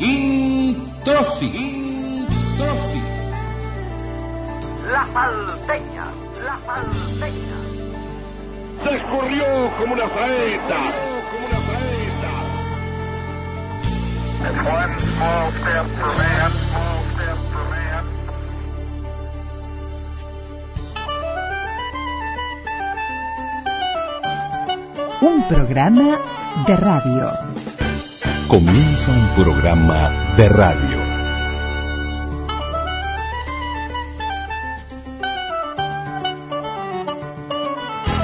Introsi. Introsi. La salteña, la salteña. Se escurrió como una saeta. Como una saeta. It's one small step for man, small step for man. Un programa de radio. Comienza un programa de radio.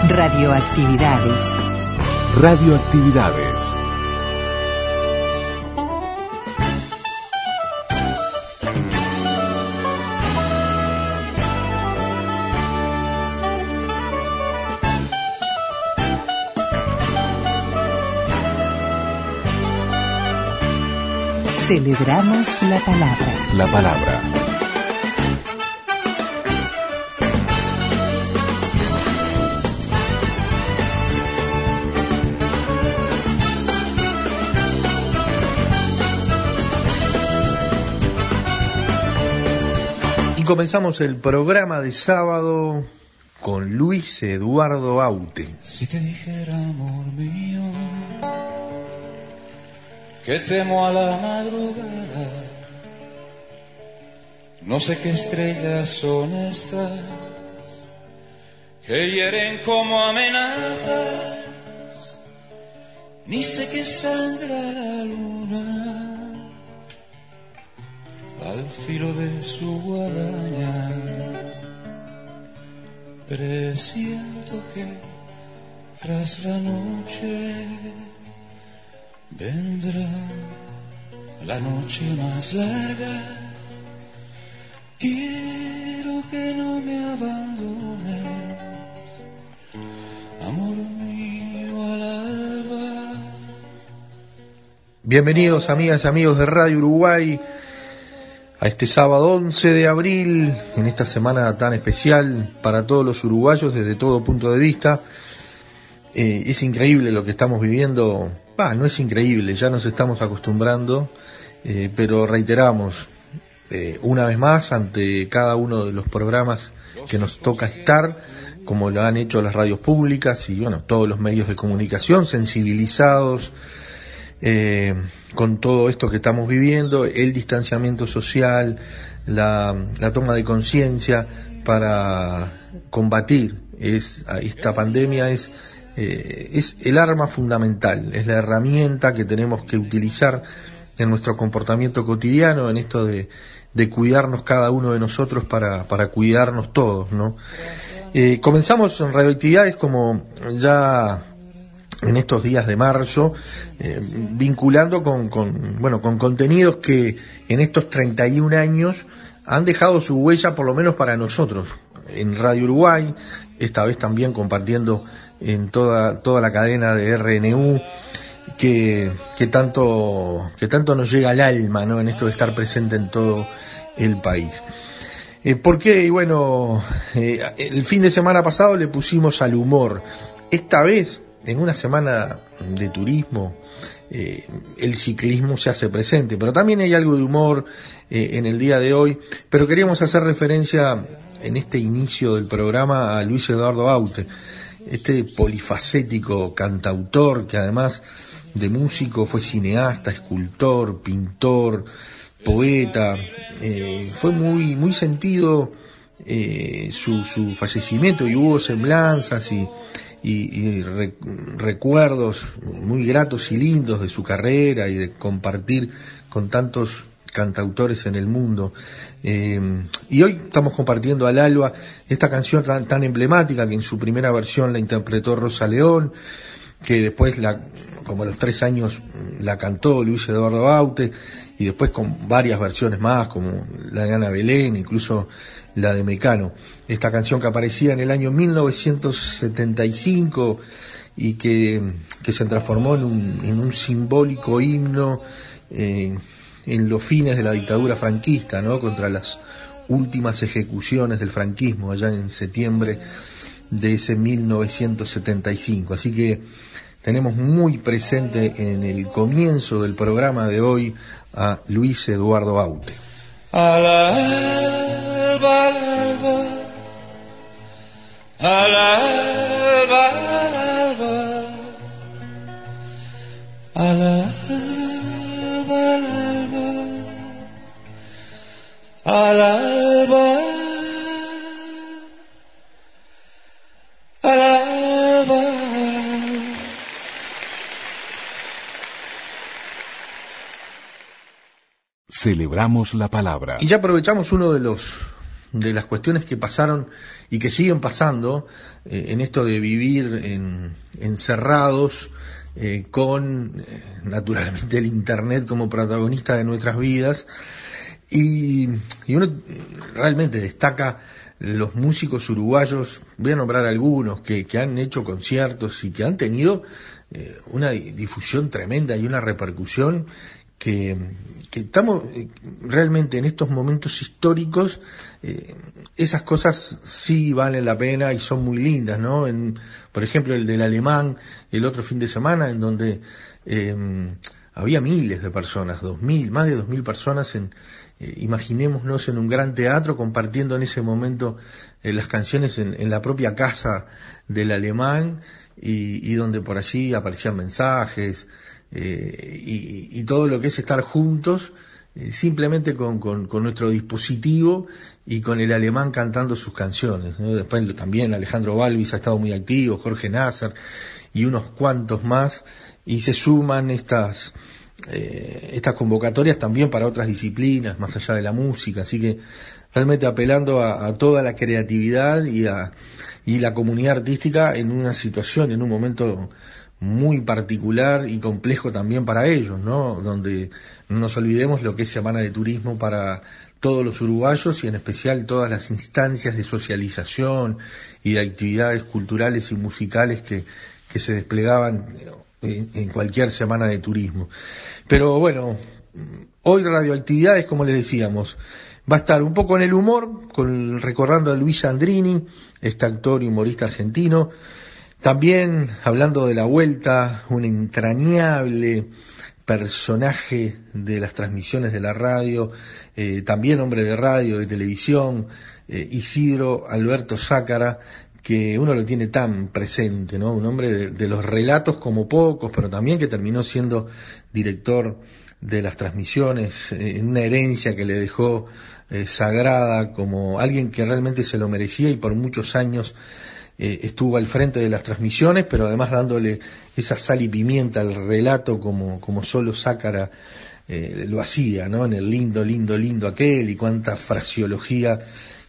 Radioactividades. Radioactividades. Celebramos la palabra. La palabra. Y comenzamos el programa de sábado con Luis Eduardo Aute. Si te dijera, amor mío, que temo a la madrugada, no sé qué estrellas son estas que hieren como amenazas, ni sé qué sangra la luna al filo de su guadaña. Presiento que tras la noche vendrá la noche más larga. Quiero que no me abandones, amor mío al alba. Bienvenidos amigas y amigos de Radio Uruguay a este sábado 11 de abril, en esta semana tan especial para todos los uruguayos desde todo punto de vista. Eh, es increíble lo que estamos viviendo, bah, no es increíble, ya nos estamos acostumbrando, eh, pero reiteramos eh, una vez más ante cada uno de los programas que nos toca estar, como lo han hecho las radios públicas y bueno, todos los medios de comunicación sensibilizados, eh, con todo esto que estamos viviendo, el distanciamiento social, la, la toma de conciencia para combatir es, esta pandemia es, eh, es el arma fundamental, es la herramienta que tenemos que utilizar en nuestro comportamiento cotidiano, en esto de, de cuidarnos cada uno de nosotros para, para cuidarnos todos, ¿no? Eh, comenzamos en radioactividades como ya en estos días de marzo, eh, vinculando con, con, bueno, con contenidos que en estos 31 años han dejado su huella por lo menos para nosotros. En Radio Uruguay, esta vez también compartiendo en toda, toda la cadena de RNU, que, que tanto, que tanto nos llega al alma, ¿no? En esto de estar presente en todo el país. Eh, ¿Por qué? Y bueno, eh, el fin de semana pasado le pusimos al humor. Esta vez en una semana de turismo, eh, el ciclismo se hace presente, pero también hay algo de humor eh, en el día de hoy, pero queríamos hacer referencia en este inicio del programa a Luis Eduardo Aute, este polifacético cantautor que además de músico fue cineasta, escultor, pintor, poeta, eh, fue muy, muy sentido eh, su, su fallecimiento y hubo semblanzas y, y, y re- recuerdos muy gratos y lindos de su carrera y de compartir con tantos cantautores en el mundo. Eh, y hoy estamos compartiendo al alba esta canción tan, tan emblemática que en su primera versión la interpretó Rosa León, que después la, como los tres años la cantó Luis Eduardo Baute, y después con varias versiones más, como la de Ana Belén, incluso la de Mecano. Esta canción que aparecía en el año 1975 y que, que se transformó en un, en un simbólico himno eh, en los fines de la dictadura franquista, ¿no? Contra las últimas ejecuciones del franquismo allá en septiembre de ese 1975. Así que tenemos muy presente en el comienzo del programa de hoy a Luis Eduardo Aute. Al alba, al alba, al alba, al alba, al alba, al alba, al alba, al alba. Celebramos la palabra. Y ya aprovechamos uno de los de las cuestiones que pasaron y que siguen pasando eh, en esto de vivir en, encerrados eh, con eh, naturalmente el internet como protagonista de nuestras vidas y, y uno realmente destaca los músicos uruguayos, voy a nombrar algunos que, que han hecho conciertos y que han tenido eh, una difusión tremenda y una repercusión que, que estamos eh, realmente en estos momentos históricos, eh, esas cosas sí valen la pena y son muy lindas, ¿no? En, por ejemplo, el del alemán, el otro fin de semana, en donde eh, había miles de personas, dos mil, más de dos mil personas en, eh, imaginémonos en un gran teatro compartiendo en ese momento eh, las canciones en, la propia casa del alemán y, donde por allí aparecían mensajes, eh, y, y, todo lo que es estar juntos simplemente con, con, con, nuestro dispositivo y con el alemán cantando sus canciones. ¿no? Después también Alejandro Balvis ha estado muy activo, Jorge Nasser y unos cuantos más y se suman estas eh, estas convocatorias también para otras disciplinas más allá de la música, así que realmente apelando a, toda la creatividad y a y la comunidad artística en una situación, en un momento muy particular y complejo también para ellos, ¿no? Donde no nos olvidemos lo que es Semana de Turismo para todos los uruguayos y en especial todas las instancias de socialización y de actividades culturales y musicales que, que se desplegaban en, cualquier semana de turismo. Pero bueno, hoy radioactividades, como les decíamos, va a estar un poco en el humor, con, recordando a Luis Andrini, este actor y humorista argentino, también hablando de la vuelta, un entrañable personaje de las transmisiones de la radio, eh, también hombre de radio, de televisión, eh, Isidro Alberto Zácara, que uno lo tiene tan presente, ¿no? Un hombre de, de, los relatos como pocos, pero también que terminó siendo director de las transmisiones, eh, en una herencia que le dejó eh, sagrada como alguien que realmente se lo merecía y por muchos años eh, estuvo al frente de las transmisiones, pero además dándole esa sal y pimienta al relato como, como solo Sácara eh, lo hacía, ¿no? En el lindo, lindo, lindo aquel y cuánta fraseología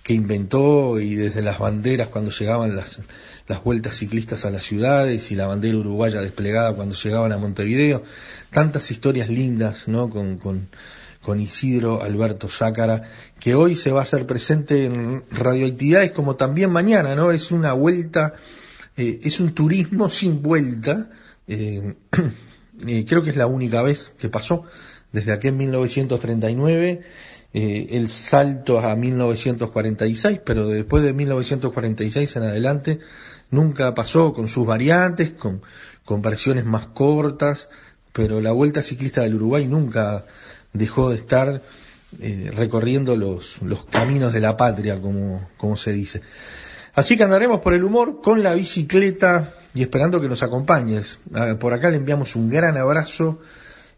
que inventó y desde las banderas cuando llegaban las, las vueltas ciclistas a las ciudades y la bandera uruguaya desplegada cuando llegaban a Montevideo, tantas historias lindas, ¿no? Con, con, con Isidro Alberto Zácara, que hoy se va a hacer presente en radioactividades como también mañana, ¿no? Es una vuelta, eh, es un turismo sin vuelta, eh, eh, creo que es la única vez que pasó, desde aquí en 1939, el salto a 1946, pero después de 1946 en adelante, nunca pasó con sus variantes, con, con versiones más cortas, pero la Vuelta Ciclista del Uruguay nunca dejó de estar eh, recorriendo los, los caminos de la patria, como, como se dice. Así que andaremos por el humor con la bicicleta y esperando que nos acompañes. Ah, por acá le enviamos un gran abrazo.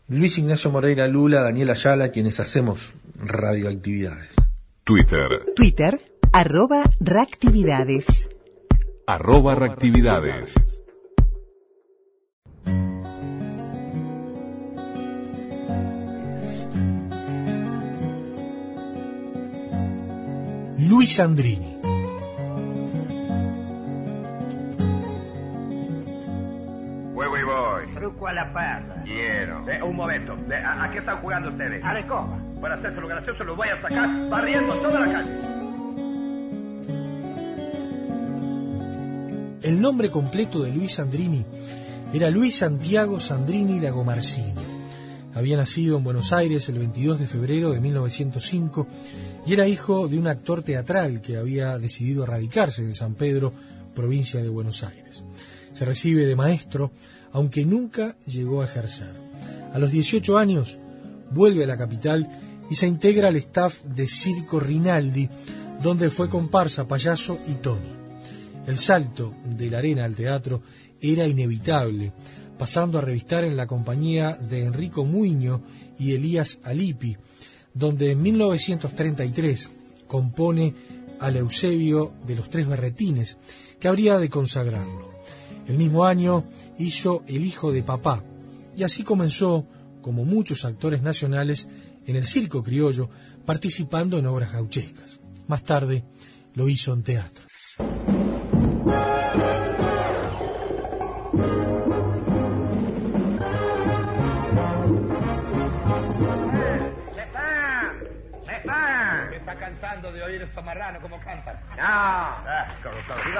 Luis Ignacio Moreira Lula, Daniel Ayala, quienes hacemos radioactividades. Twitter. Twitter, arroba reactividades. Arroba reactividades. Luis Andrini. A la parda. Quiero. Eh, un momento. Eh, ¿a, a, qué están jugando ustedes? A la escoba. Para hacerse lo gracioso lo voy a sacar barriendo toda la calle. El nombre completo de Luis Andrini era Luis Santiago Sandrini Lagomarsini. Había nacido en Buenos Aires el 22 de febrero de 1905 y era hijo de un actor teatral que había decidido radicarse en San Pedro, provincia de Buenos Aires. Se recibe de maestro, aunque nunca llegó a ejercer. A los 18 años vuelve a la capital y se integra al staff de Circo Rinaldi, donde fue comparsa, payaso y Tony. El salto de la arena al teatro era inevitable, pasando a revistar en la compañía de Enrico Muño y Elías Alipi, donde en 1933 compone al Eusebio de los Tres Berretines, que habría de consagrarlo. El mismo año hizo El Hijo de Papá, y así comenzó, como muchos actores nacionales, en el circo criollo, participando en obras gauchescas. Más tarde lo hizo en teatro. ¡Cetán! Me está cansando de oír estos marranos como cantan. No, Ah, digo.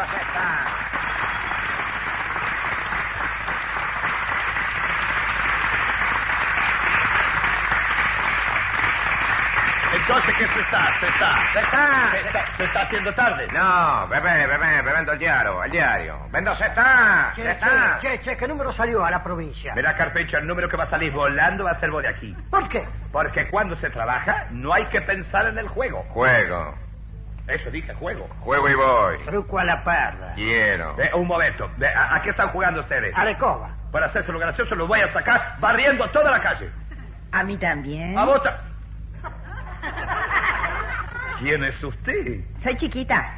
Entonces, ¿qué se está? ¿Se está? ¿Se está, se está haciendo tarde? No, bebé, bebé, bebendo el diario, el diario. Vendo Cetán, Che, Cetán. che, che, che, ¿qué número salió a la provincia? Verá, Carpecho, el número que va a salir volando va a ser vos de aquí. ¿Por qué? Porque cuando se trabaja, no hay que pensar en el juego. Juego, Eso dije, juego. juego y voy. Truco a la perra. Quiero. Eh, un momento. Eh, ¿A, a qué están jugando ustedes? A la escoba. Para hacerse lo gracioso, lo voy a sacar barriendo toda la calle. A mí también. ¡A bota! ¿Quién es usted? Soy chiquita.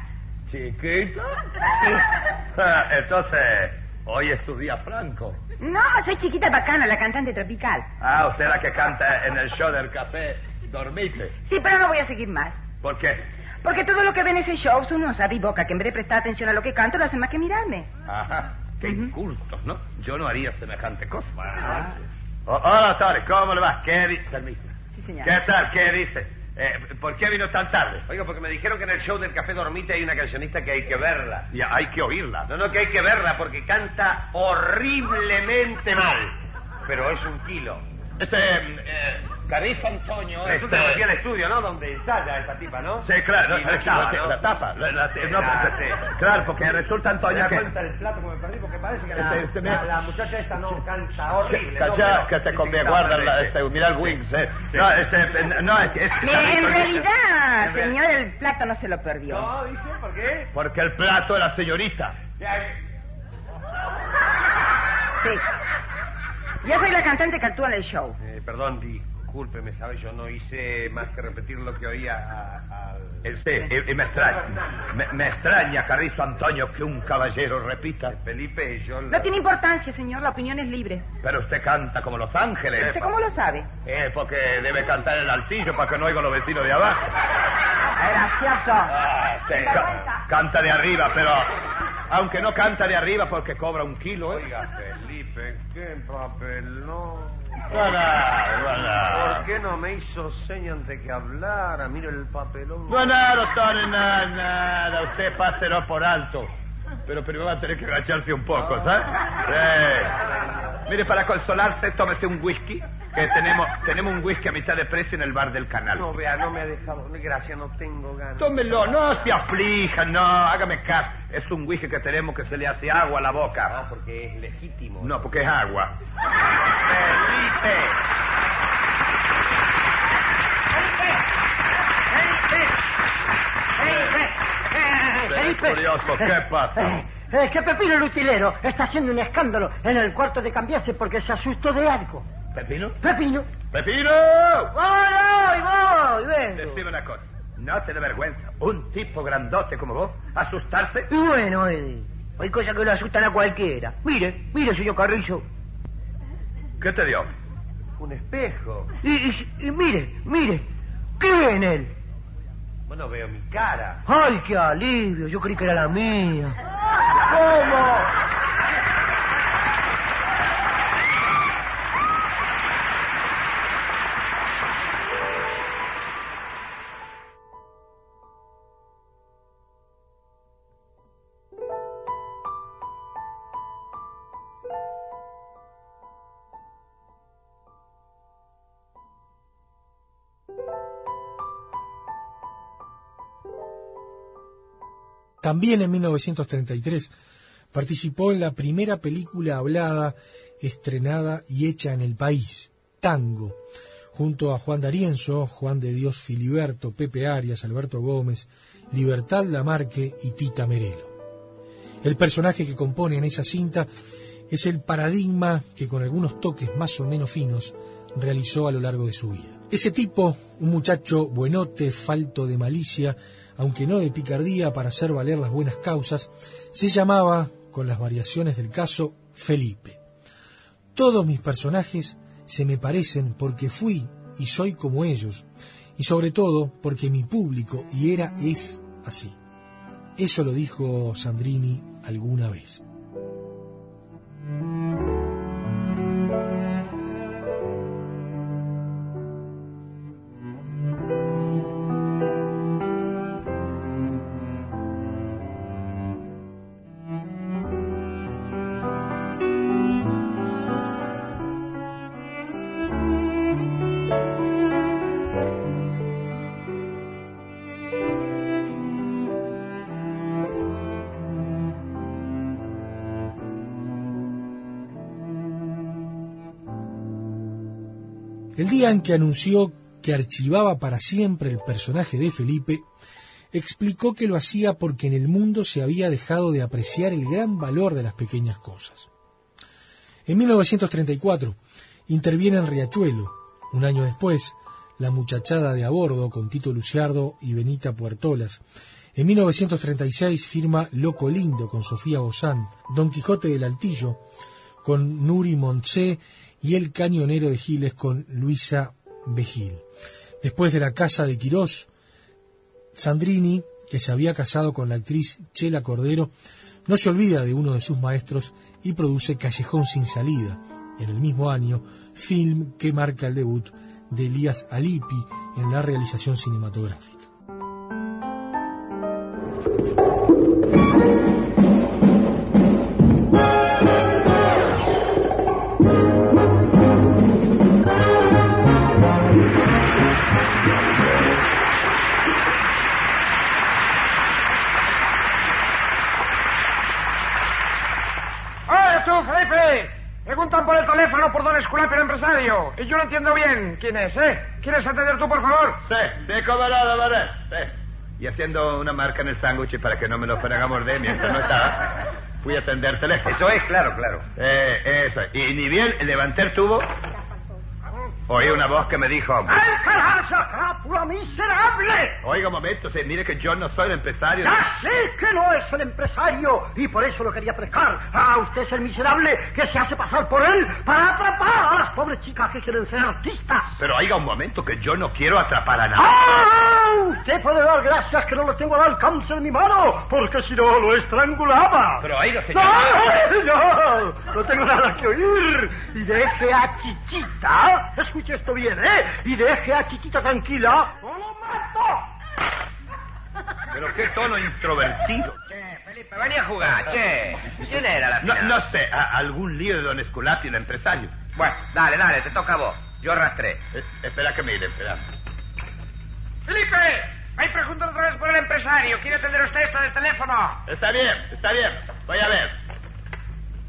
¿Chiquita? Ah, Entonces, hoy es su día franco. No, soy chiquita bacana, la cantante tropical. Ah, usted la que canta en el show del café Dormite. Sí, pero no voy a seguir más. ¿Por qué? Porque todo lo que ven en ese show son unos boca que en vez de prestar atención a lo que canto, no hacen más que mirarme. Ajá, qué incultos, ¿no? Yo no haría semejante cosa. Oh, hola, Torres, ¿cómo le va? ¿Qué dice? Sí, señor. ¿Qué tal? ¿Qué dice? Eh, ¿Por qué vino tan tarde? Oiga, porque me dijeron que en el show del Café Dormite hay una cancionista que hay que verla. Ya, hay que oírla. No, no, que hay que verla porque canta horriblemente mal. Pero es un kilo. Este, eh, Carrizo Antonio... Resulta este- que fui al estudio, ¿no? Donde ensaya esta tipa, ¿no? Sí, claro, no, no estaba, ¿no? la tapa. La, la- Sí, no, la- sí. Claro, porque resulta Antonio que... el plato que me perdí porque parece que la- Este, este, la, mira. muchacha esta no canta horrible. calla, que te conviene, guarda, la- este, mira el Wings, eh. No, este, eh, no, es que... es- Mire, en realidad, señor, el plato no se lo perdió. No, dice, ¿por qué? Porque el plato de la señorita. Sí. Yo soy la cantante que actúa en el show. Eh, perdón, discúlpeme, ¿sabes? Yo no hice más que repetir lo que oía a- al... Eh, Sí, y, y me extraña, me, me extraña, Carrizo Antonio, que un caballero repita. Felipe, yo... No tiene importancia, señor, la opinión es libre. Pero usted canta como Los Ángeles. ¿Usted cómo lo sabe? Eh, porque debe cantar el altillo para que no oigan los vecinos de abajo. Gracioso. Ah, sí, ca- canta de arriba, pero aunque no canta de arriba porque cobra un kilo, ¿eh? Oiga, qué papel, no... No, no, no, ¿Por qué no me hizo seña antes que hablara? Mire el papelón. No, doctor, nada, nada. Usted páselo por alto. Pero primero va a tener que agacharse un poco, ¿sabes? Sí. Mire, para consolarse, tómese un whisky. Que tenemos, tenemos un whisky a mitad de precio en el bar del canal. No, vea, no me ha dejado... Gracias, no tengo ganas. Tómelo, no se aflija, no, hágame caso. Es un whisky que tenemos que se le hace agua a la boca. Ah, porque es legítimo. No, porque es agua. Felipe. Es curioso, ¿qué pasa? Eh, eh, que Pepino el utilero está haciendo un escándalo en el cuarto de cambiarse porque se asustó de algo. ¿Pepino? Pepino. ¡Pepino! ¡Voy, voy, voy! vengo. Decime una cosa. No te da vergüenza. Un tipo grandote como vos, asustarse. Y bueno, Eddie, hay cosas que lo asustan a cualquiera. Mire, mire, señor Carrillo. ¿Qué te dio? Un espejo. Y, y- y mire, mire, ¿qué ve en él? Bueno, veo mi cara. ¡Ay, qué alivio! Yo creí que era la mía. ¿Cómo? También en 1933 participó en la primera película hablada, estrenada y hecha en el país, Tango, junto a Juan D'Arienzo, Juan de Dios Filiberto, Pepe Arias, Alberto Gómez, Libertad Lamarque y Tita Merelo. El personaje que compone en esa cinta es el paradigma que con algunos toques más o menos finos realizó a lo largo de su vida. Ese tipo, un muchacho buenote, falto de malicia, aunque no de picardía para hacer valer las buenas causas, se llamaba, con las variaciones del caso, Felipe. Todos mis personajes se me parecen porque fui y soy como ellos, y sobre todo porque mi público y era es así. Eso lo dijo Sandrini alguna vez. Que anunció que archivaba para siempre el personaje de Felipe, explicó que lo hacía porque en el mundo se había dejado de apreciar el gran valor de las pequeñas cosas. En 1934 interviene en Riachuelo. Un año después, La muchachada de a bordo con Tito Luciardo y Benita Puertolas. En 1936 firma Loco Lindo con Sofía Bozán, Don Quijote del Altillo con Nuri Montse y El Cañonero de Giles con Luisa Bejil. Después de la casa de Quirós, Sandrini, que se había casado con la actriz Chela Cordero, no se olvida de uno de sus maestros y produce Callejón sin salida, en el mismo año, film que marca el debut de Elías Alipi en la realización cinematográfica. Y yo no entiendo bien quién es, ¿eh? ¿Quieres atender tú, por favor? Sí, no, don Manuel, sí. Y haciendo una marca en el sándwich para que no me lo fueran a morder mientras no estaba, fui a atender teléfono. Eso es, claro, claro. Eh, eso. Y ni bien levanté el tubo, oí una voz que me dijo... ¡Al carajo, miserable! Oiga, un momento, sí, mire que yo no soy el empresario. ¡Ya sé que no es el empresario! Y por eso lo quería pescar. Ah, usted es el miserable que se hace pasar por él para atrapar a las pobres chicas que quieren ser artistas. Pero oiga un momento, que yo no quiero atrapar a nadie. ¡Ah! Usted puede dar gracias que no lo tengo al alcance de mi mano, porque si no lo estrangulaba. Pero oiga, señor... ¡No! ¡No! No tengo nada que oír. Y deje a Chichita, escuche esto bien, ¿eh? Y deje a Chichita tranquila o lo mato. Pero qué tono introvertido. Che, Felipe, venía a jugar, che. ¿Quién era la No, final? no sé, a- algún lío de don Esculapio, el empresario. Bueno, dale, dale, te toca a vos. Yo arrastré. Eh, espera que mire, espera. ¡Felipe! Ahí preguntan otra vez por el empresario. ¿Quiere atender usted esto del teléfono? Está bien, está bien. Voy a ver.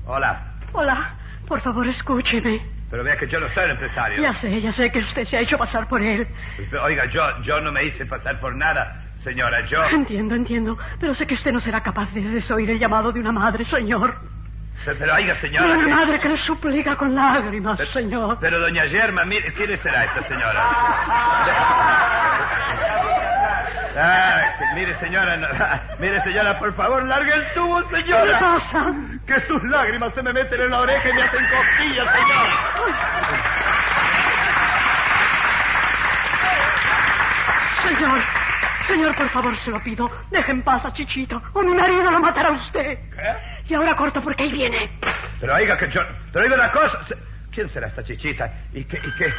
Hola. Hola, por favor escúcheme. Pero vea que yo no soy el empresario. Ya sé, ya sé que usted se ha hecho pasar por él. Oiga, yo, yo no me hice pasar por nada, señora. Yo... Entiendo, entiendo, pero sé que usted no será capaz de desoír el llamado de una madre, señor. Pero, pero, oiga, señora... una que- madre que le suplica con lágrimas, Pero- señor. Pero doña Germa, mire, ¿quién será esta señora? Ah, que- mire, señora, no- mire, señora, por favor, largue el tubo, ¿Qué señora. pasa? Que sus lágrimas se me meten en la oreja y me hacen cosquillas, señora. Señor, señor, por favor, se lo pido. Deje en paz a Chichito, o mi marido lo matará a usted. Y ahora corto porque ahí viene. Pero oiga que yo... Pero oiga una cosa... ¿Quién será esta chichita? ¿Y qué? ¿Y qué?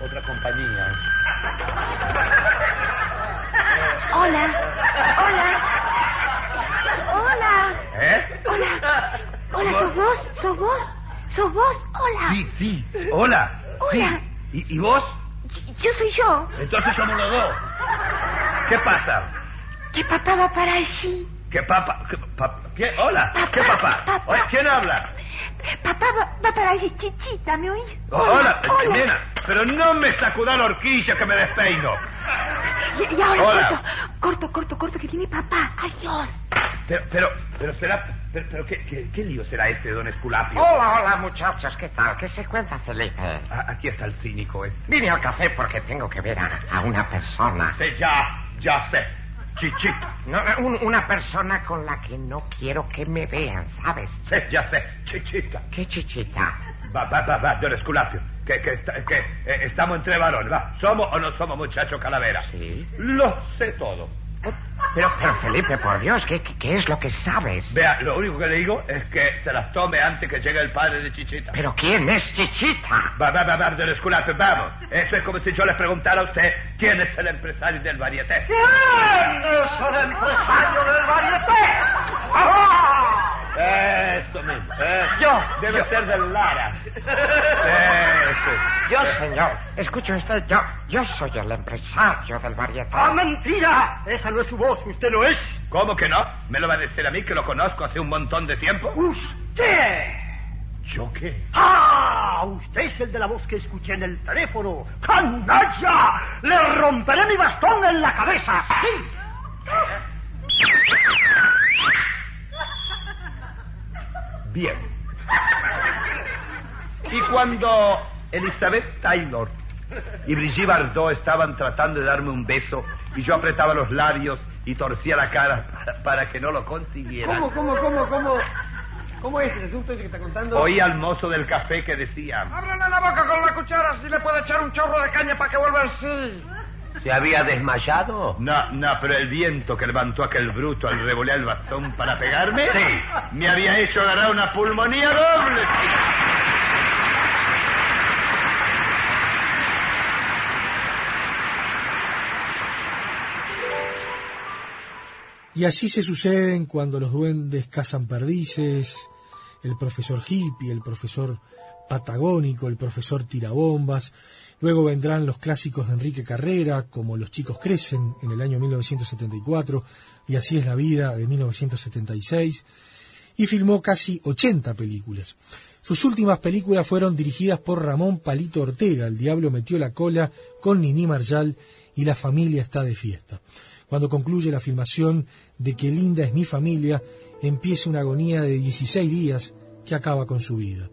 Otra compañía. Hola. Hola. Hola. ¿Eh? Hola. Hola, ¿sos vos? ¿Sos vos? ¿Sos vos? Hola. Sí, sí. Hola. Hola. Sí. ¿Y, y vos? Yo soy yo. Entonces somos los dos. ¿Qué pasa? ¿Qué papá va para allí? ¿Qué papá? ¿Qué. Hola. ¿Qué papá? ¿Quién habla? Papá va, va para allí, chichita, ¿me oís? Hola, nena. Pero no me sacuda la horquilla que me despeino. Y, y ahora Hola. corto, corto, corto, corto, que viene papá. Adiós. Pero, pero, pero será... Pero, pero ¿qué, qué, qué lío será este, don Esculapio? Hola, hola, muchachos, ¿qué tal? ¿Qué se cuenta, Felipe? Ah, Aquí está el cínico, ¿eh? Vine al café porque tengo que ver a, a una persona. Sí, ya, ya sé. Chichita. No, un- una persona con la que no quiero que me vean, ¿sabes? Sí, ya sé. Chichita. ¿Qué chichita? Va, va, va, va, don Esculapio. Que, que, que eh, estamos entre varones, va. ¿Somos o no somos muchachos calavera? Sí. Lo sé todo. Pero, pero Felipe, por Dios, ¿qué, qué, es lo que sabes? Vea, lo único que le digo es que se las tome antes que llegue el padre de Chichita. ¿Pero quién es chichita? Va, va, va, va, don Esculapio, vamos. Eso es como si yo le preguntara a usted quién es el empresario del varieté. ¿Quién es el empresario del varieté? ¡Ah! Eso mismo. eh. Yo, Debe yo. ser del Lara. Eso. Yo, señor, escuche usted, yo, yo soy el empresario del varieté. ¡Ah, mentira! Esa no es su voz, usted no es. ¿Cómo que no? ¿Me lo va a decir a mí que lo conozco hace un montón de tiempo? ¡Usted! ¿Yo qué? ¡Ah! Usted es el de la voz que escuché en el teléfono. ¡Canalla! ¡Le romperé mi bastón en la cabeza! ¡Sí! Bien. Y cuando Elizabeth Taylor y Brigitte Bardot estaban tratando de darme un beso y yo apretaba los labios y torcía la cara para, para que no lo consiguieran. ¿Cómo, cómo, cómo, cómo? ¿Cómo es el asunto ese que está contando? Oí al mozo del café que decía, Ábrele la boca con la cuchara si le puede echar un chorro de caña para que vuelva en sí. ¿Se había desmayado? no, no, pero el viento que levantó aquel bruto al revolear el bastón para pegarme, sí, me había hecho agarrar una pulmonía doble. Y así se suceden cuando los duendes cazan perdices, el profesor hippie, el profesor patagónico, el profesor tirabombas. Luego vendrán los clásicos de Enrique Carrera, como Los chicos crecen, en el año 1974, y Así es la vida, de 1976. Y filmó casi 80 películas. Sus últimas películas fueron dirigidas por Ramón Palito Ortega, El Diablo metió la cola, con Nini Marjal y La familia está de fiesta. Cuando concluye la filmación de Qué linda es mi familia, empieza una agonía de 16 días que acaba con su vida.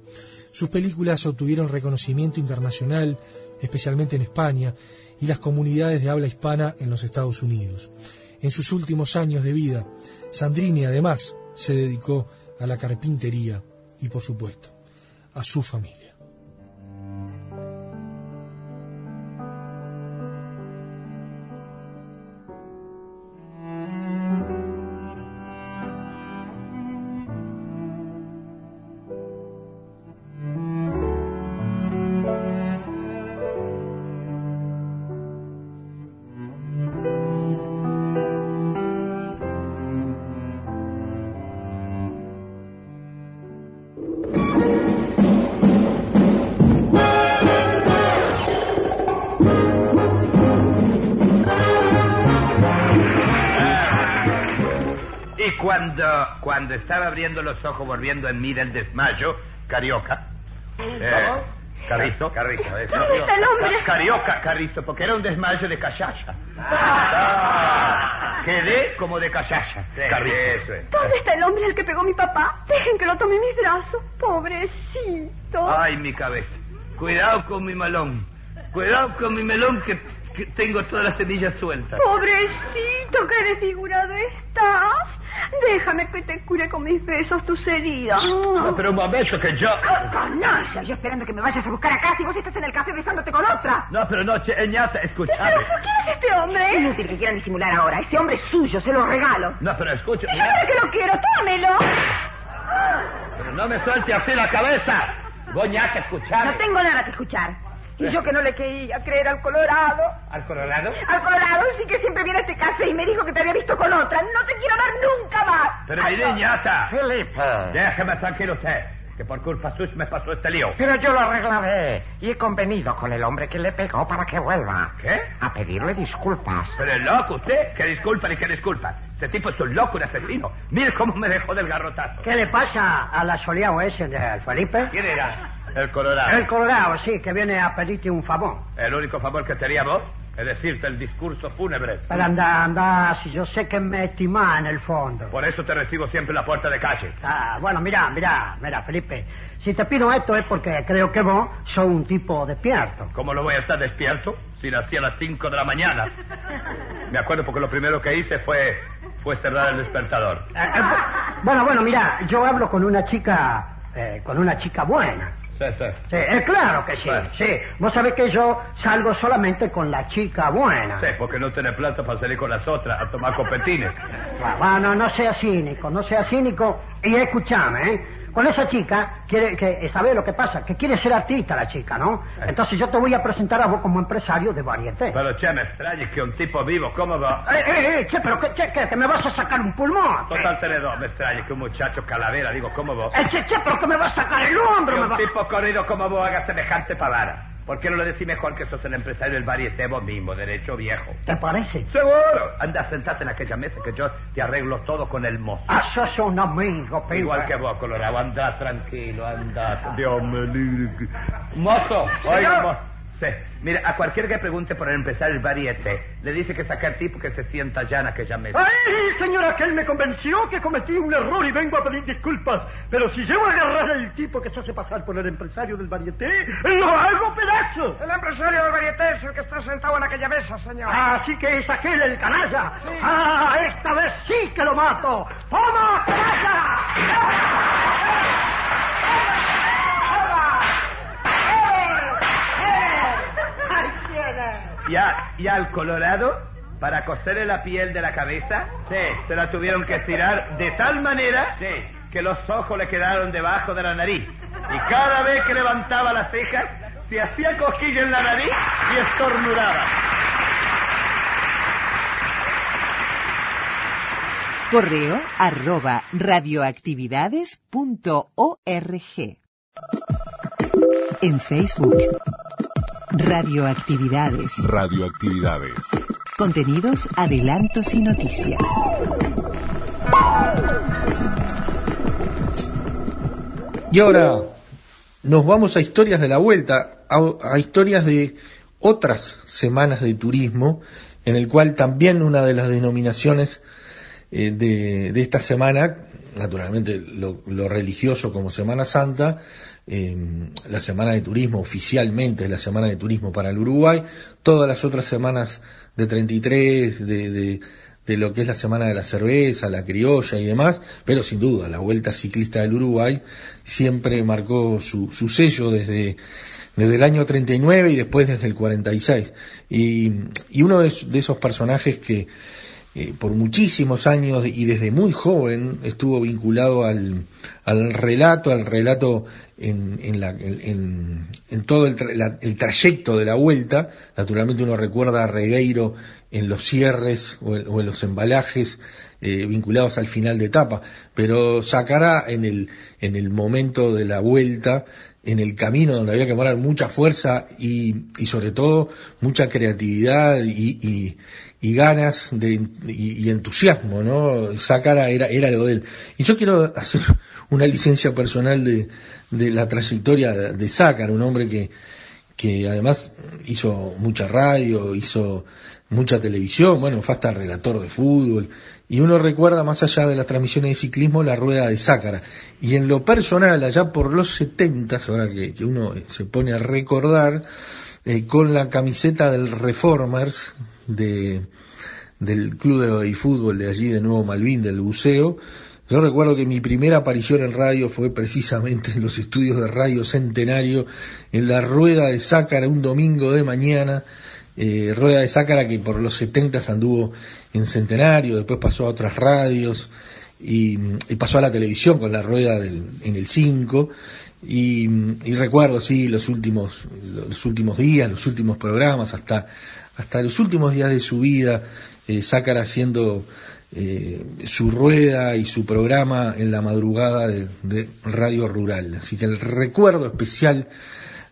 Sus películas obtuvieron reconocimiento internacional, especialmente en España, y las comunidades de habla hispana en los Estados Unidos. En sus últimos años de vida, Sandrini además se dedicó a la carpintería y, por supuesto, a su familia. Cuando, cuando estaba abriendo los ojos, volviendo en mí del desmayo, Carioca. Eh, Carrizo. Carrizo, eso. ¿Dónde está el hombre? Ca- Carioca, Carrizo, porque era un desmayo de cachacha. Ah, quedé como de cachacha. Carrizo. Eso es. ¿Dónde está el hombre al que pegó mi papá? Dejen que lo tome en mis brazos. Pobrecito. Ay, mi cabeza. Cuidado con mi melón. Cuidado con mi melón que, que tengo todas las semillas sueltas. Pobrecito, qué desfigurado estás. Déjame que te cure con mis besos tus heridas. No, pero un momento que yo... Canalla, yo esperando que me vayas a buscar a casa y vos estás en el café besándote con otra. No, pero no, che, ñata, escúchame. ¿Pero qué es este hombre? Inútil que quieran disimular ahora. Ese hombre es suyo, se lo regalo. No, pero escucha. Y yo para que lo quiero, tómelo. Pero no me suelte así la cabeza. Goñaca, escuchame. No tengo nada que escuchar. Y yo que no le quería creer al Colorado. ¿Al Colorado? Al Colorado sí que siempre viene a este café y me dijo que te había visto con otra. No te quiero ver nunca más. Pero mi niñata. Felipe. Déjeme tranquilo usted. Que por culpa suya me pasó este lío. Pero yo lo arreglaré. Y he convenido con el hombre que le pegó para que vuelva. ¿Qué? A pedirle disculpas. Pero es loco usted. Que disculpa ni que disculpa. Ese tipo es un loco, un asesino. Mire cómo me dejó del garrotazo. ¿Qué le pasa al asoleado ese de Felipe? ¿Quién era? El Colorado. El Colorado, sí, que viene a pedirte un favor. El único favor que tenía vos es decirte el discurso fúnebre. Pero anda, anda, si yo sé que me estimás en el fondo. Por eso te recibo siempre en la puerta de calle. Ah, bueno, mira, mira, mira, Felipe. Si te pido esto es porque creo que vos sos un tipo despierto. ¿Cómo no voy a estar despierto si nací a las 5 de la mañana? Me acuerdo porque lo primero que hice fue, fue cerrar el despertador. Eh, eh, bueno, bueno, mira, yo hablo con una chica, eh, con una chica buena. Sí, sí. Sí, claro que sí, Bueno. sí. Vos sabés que yo salgo solamente con la chica buena. Sí, porque no tenés plata para salir con las otras a tomar copetines. Va, no, no sea cínico, no sea cínico. Y escúchame, ¿eh? Con esa chica, quiere que, ¿sabes lo que pasa? Que quiere ser artista la chica, ¿no? Entonces yo te voy a presentar a vos como empresario de varieté. Pero, che, me extraña que un tipo vivo, ¿cómo va? Eh, eh, eh, che, pero que, che, que, que me vas a sacar un pulmón. Total tenés dos, me extraña que un muchacho calavera, digo, ¿cómo vos? Eh, che, che, pero que me vas a sacar el hombro, Que me un va... tipo corrido como vos haga semejante pavada. ¿Por qué no le decís mejor que sos el empresario del varieté vos mismo, derecho viejo? ¿Te parece? Seguro. Anda, sentate en aquella mesa que yo te arreglo todo con el mozo. Ah, sos un amigo, pibe. Igual que vos, Colorado. Anda tranquilo, anda. Dios me libre. Mozo, oiga, mozo. Sí. Mira, a cualquiera que pregunte por el empresario del varieté, le dice que saca el tipo que se sienta ya en aquella mesa. ¡Ay, señora, que él me convenció que cometí un error y vengo a pedir disculpas! Pero si llego a agarrar al tipo que se hace pasar por el empresario del varieté, ¡lo hago pedazo! El empresario del varieté es el que está sentado en aquella mesa, señor. Así que es aquel el canalla. ¡Ah, esta vez sí que lo mato! ¡Toma, ¿Y, a- y al Colorado, para coserle la piel de la cabeza, sí, se la tuvieron que estirar de tal manera que los ojos le quedaron debajo de la nariz. Y cada vez que levantaba las cejas, se hacía cosquilla en la nariz y estornudaba. Correo arroba radioactividades.org. En Facebook. Radioactividades. Radioactividades. Contenidos, adelantos y noticias. Y ahora nos vamos a historias de la vuelta, a, a historias de otras semanas de turismo, en el cual también una de las denominaciones eh, de, de esta semana, naturalmente lo, lo religioso como Semana Santa, eh, la semana de turismo oficialmente es la semana de turismo para el Uruguay, todas las otras semanas de 33, de, de, de lo que es la semana de la cerveza, la criolla y demás, pero sin duda la Vuelta Ciclista del Uruguay siempre marcó su, su sello desde, desde el año 39 y después desde el 46. Y, y uno de, de esos personajes que eh, por muchísimos años y desde muy joven estuvo vinculado al, al relato, al relato en, en, la, en, en todo el, tra- la- el trayecto de la vuelta. Naturalmente uno recuerda a Regueiro en los cierres o en, los embalajes eh, vinculados al final de etapa, pero sacará en el, en el momento de la vuelta en el camino donde había que poner mucha fuerza y, y sobre todo mucha creatividad y, y ganas de, y, entusiasmo, ¿no? Sácara era, era lo de él. Y yo quiero hacer una licencia personal de, de la trayectoria de, de Sácara, un hombre que, que además hizo mucha radio, hizo mucha televisión, bueno, fue hasta relator de fútbol, y uno recuerda más allá de las transmisiones de ciclismo la rueda de Sácara. Y en lo personal, allá por los 70, ahora que, que uno se pone a recordar, eh, con la camiseta del Reformers, de, del club de fútbol de allí de Nuevo Malvin, del buceo, yo recuerdo que mi primera aparición en radio fue precisamente en los estudios de Radio Centenario, en la rueda de Sácara, un domingo de mañana, eh, rueda de Sácara que por los 70 anduvo en Centenario, después pasó a otras radios y, pasó a la televisión con la rueda del, en el 5 y, y recuerdo sí los últimos los últimos días, los últimos programas hasta hasta los últimos días de su vida, eh, haciendo eh, su rueda y su programa en la madrugada de, Radio Rural. Así que el recuerdo especial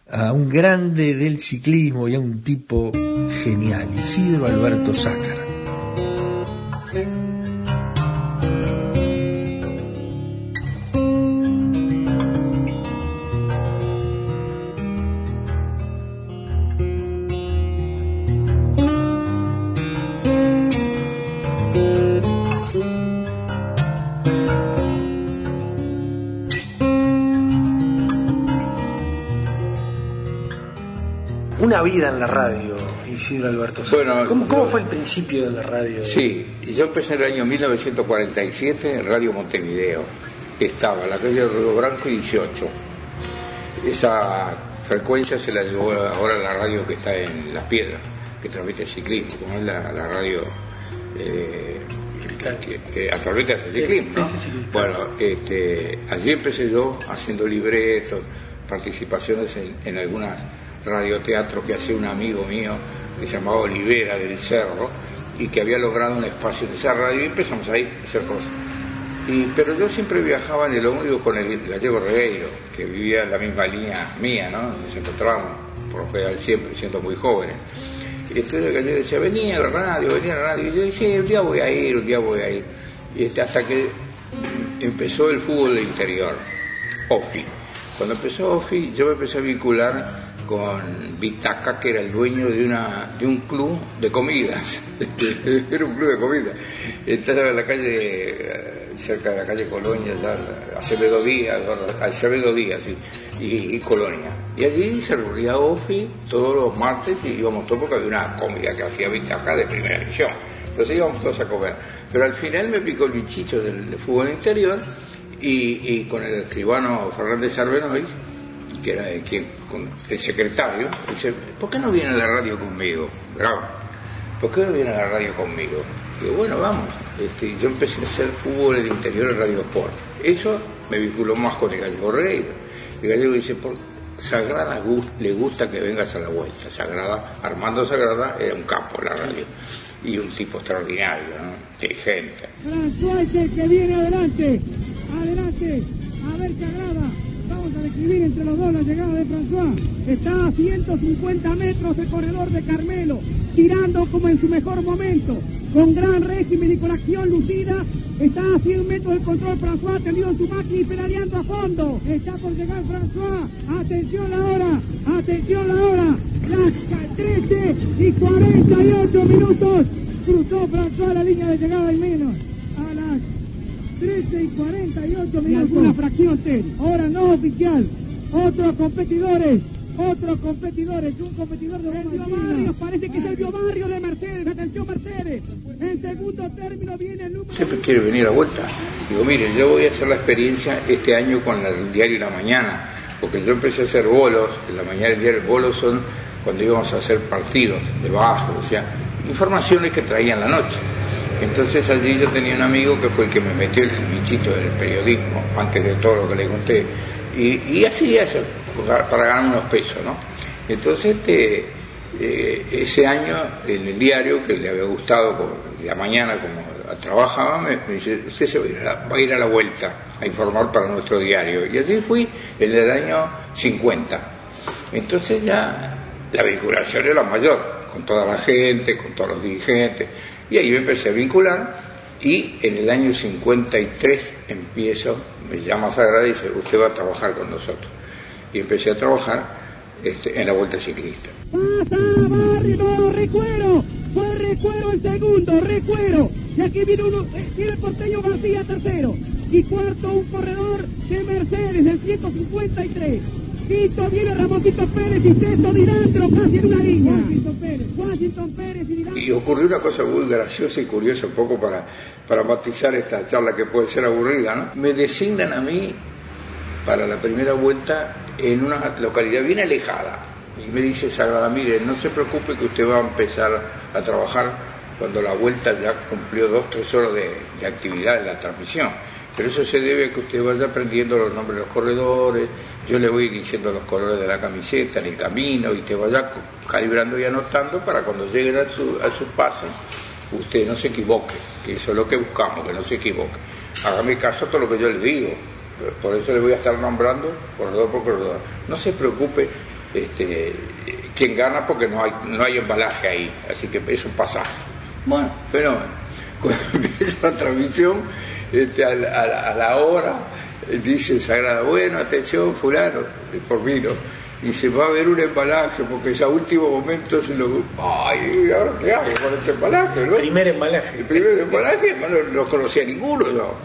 a un grande del ciclismo y a un tipo genial, Isidro Alberto Sácara. Vida en la radio, Isidro Alberto. Bueno, ¿Cómo, cómo yo- fue el principio de la radio? Sí, yo empecé en el año 1947 en Radio Montevideo. Estaba en la calle Río Branco y 18. Esa frecuencia se la llevó ahora la radio que está en Las Piedras, que transmite el ciclismo, como es la, la radio eh, que, que transmite el ciclismo. ¿no? Sí, sí, sí. Bueno, este, allí empecé yo haciendo libretos, participaciones en, en algunas radioteatros que hacía un amigo mío que se llamaba Olivera del Cerro y que había logrado un espacio en esa radio y empezamos ahí a hacer cosas. Y, pero yo siempre viajaba en el ómnibus con el gallego Regueiro, que vivía en la misma línea mía, ¿no? Nos encontrábamos, por lo general siempre, siendo muy jóvenes. Y entonces el gallego decía, venía a la radio, venía a la radio. Y yo decía, un día voy a ir, un día voy a ir. Y este, hasta que empezó el fútbol de interior, OFI. Cuando empezó OFI, yo me empecé a vincular con Vitaca, que era el dueño de, una, de un club de comidas. era un club de comidas. Estaba en la calle, eh, cerca de la calle Colonia, Acevedo Díaz, Acevedo y, y Colonia. Y allí se reunía OFI todos los martes y íbamos todos porque había una comida que hacía Vitaca de primera división. Entonces íbamos todos a comer. Pero al final me picó el bichito del, del fútbol interior y, y con el escribano Fernández Arbenois, que era el, con el secretario, dice, ¿por qué no viene a la radio conmigo? Bravo. ¿Por qué no viene a la radio conmigo? Digo, bueno, vamos. Este, yo empecé a hacer fútbol en el interior en Radio Sport. Eso me vinculó más con el gallego Regueiro. El gallego dice, por Sagrada le gusta que vengas a la vuelta. Sagrada, Armando Sagrada era un capo en la radio. Y un tipo extraordinario, ¿no? inteligente. El que viene adelante. Adelante. A ver, Sagrada. Vamos a describir entre los dos la llegada de François. Está a 150 metros del corredor de Carmelo, tirando como en su mejor momento, con gran régimen y con acción lucida. Está a 100 metros del control François, tendido en su máquina y pedaleando a fondo. Está por llegar François. Atención la hora, atención la hora. Las 13 y 48 minutos. Cruzó François la línea de llegada y menos. A las 13 y 48 minutos. una fracción Ted. Ahora no oficial. Otros competidores. Otros competidores. Un competidor de Sergio Barrios. Parece que Sergio Barrios de Mercedes. Atención Mercedes. En segundo término viene el número. siempre quiere venir a vuelta. Digo, mire, yo voy a hacer la experiencia este año con el diario La Mañana, porque yo empecé a hacer bolos, en la mañana el diario bolos son cuando íbamos a hacer partidos de bajo, o sea, informaciones que traían la noche. Entonces allí yo tenía un amigo que fue el que me metió el bichito del periodismo, antes de todo lo que le conté, y, así para ganar unos pesos, ¿no? Entonces este, eh, ese año en el diario que le había gustado por- la mañana como trabajaba me, me dice usted se va a, ir a la, va a ir a la vuelta a informar para nuestro diario y así fui en el año 50 entonces ya la vinculación era mayor con toda la gente con todos los dirigentes. Y ahí me empecé a vincular y en el año 53 empiezo me llama Sagrada y dice usted va a trabajar con nosotros y empecé a trabajar este, en la vuelta ciclista Fue recuero el segundo, recuero. Y aquí viene uno, eh, viene el porteño García tercero. Y cuarto un corredor de Mercedes, el 153. Quinto viene Ramoncito Pérez y sexto Dirandro, casi en una línea. Washington Pérez, Washington Pérez y Dirandro. Y ocurrió una cosa muy graciosa y curiosa, un poco para, para matizar esta charla que puede ser aburrida, ¿no? Me designan a mí para la primera vuelta en una localidad bien alejada. Y me dice Sagrada, mire, no se preocupe que usted va a empezar a trabajar cuando la vuelta ya cumplió dos, tres horas de, de actividad en la transmisión. Pero eso se debe a que usted vaya aprendiendo los nombres de los corredores, yo le voy diciendo los colores de la camiseta en el camino y te vaya calibrando y anotando para cuando lleguen a su, a su pase usted no se equivoque, que eso es lo que buscamos, que no se equivoque. Hágame caso a todo lo que yo le digo, por eso le voy a estar nombrando corredor por corredor. No se preocupe este, quién gana porque no hay, no hay embalaje ahí, así que es un pasaje. Bueno, fenómeno. Cuando empieza la transmisión, este, a, la, a la- a hora, dice Sagrada, bueno, atención, fulano, por mí, ¿no? Y se va a ver un embalaje, porque ese último momento se lo... Ay, ¿ahora qué hago con ese embalaje, no? Primer embalaje. El primer embalaje no, lo- no conocía ninguno yo.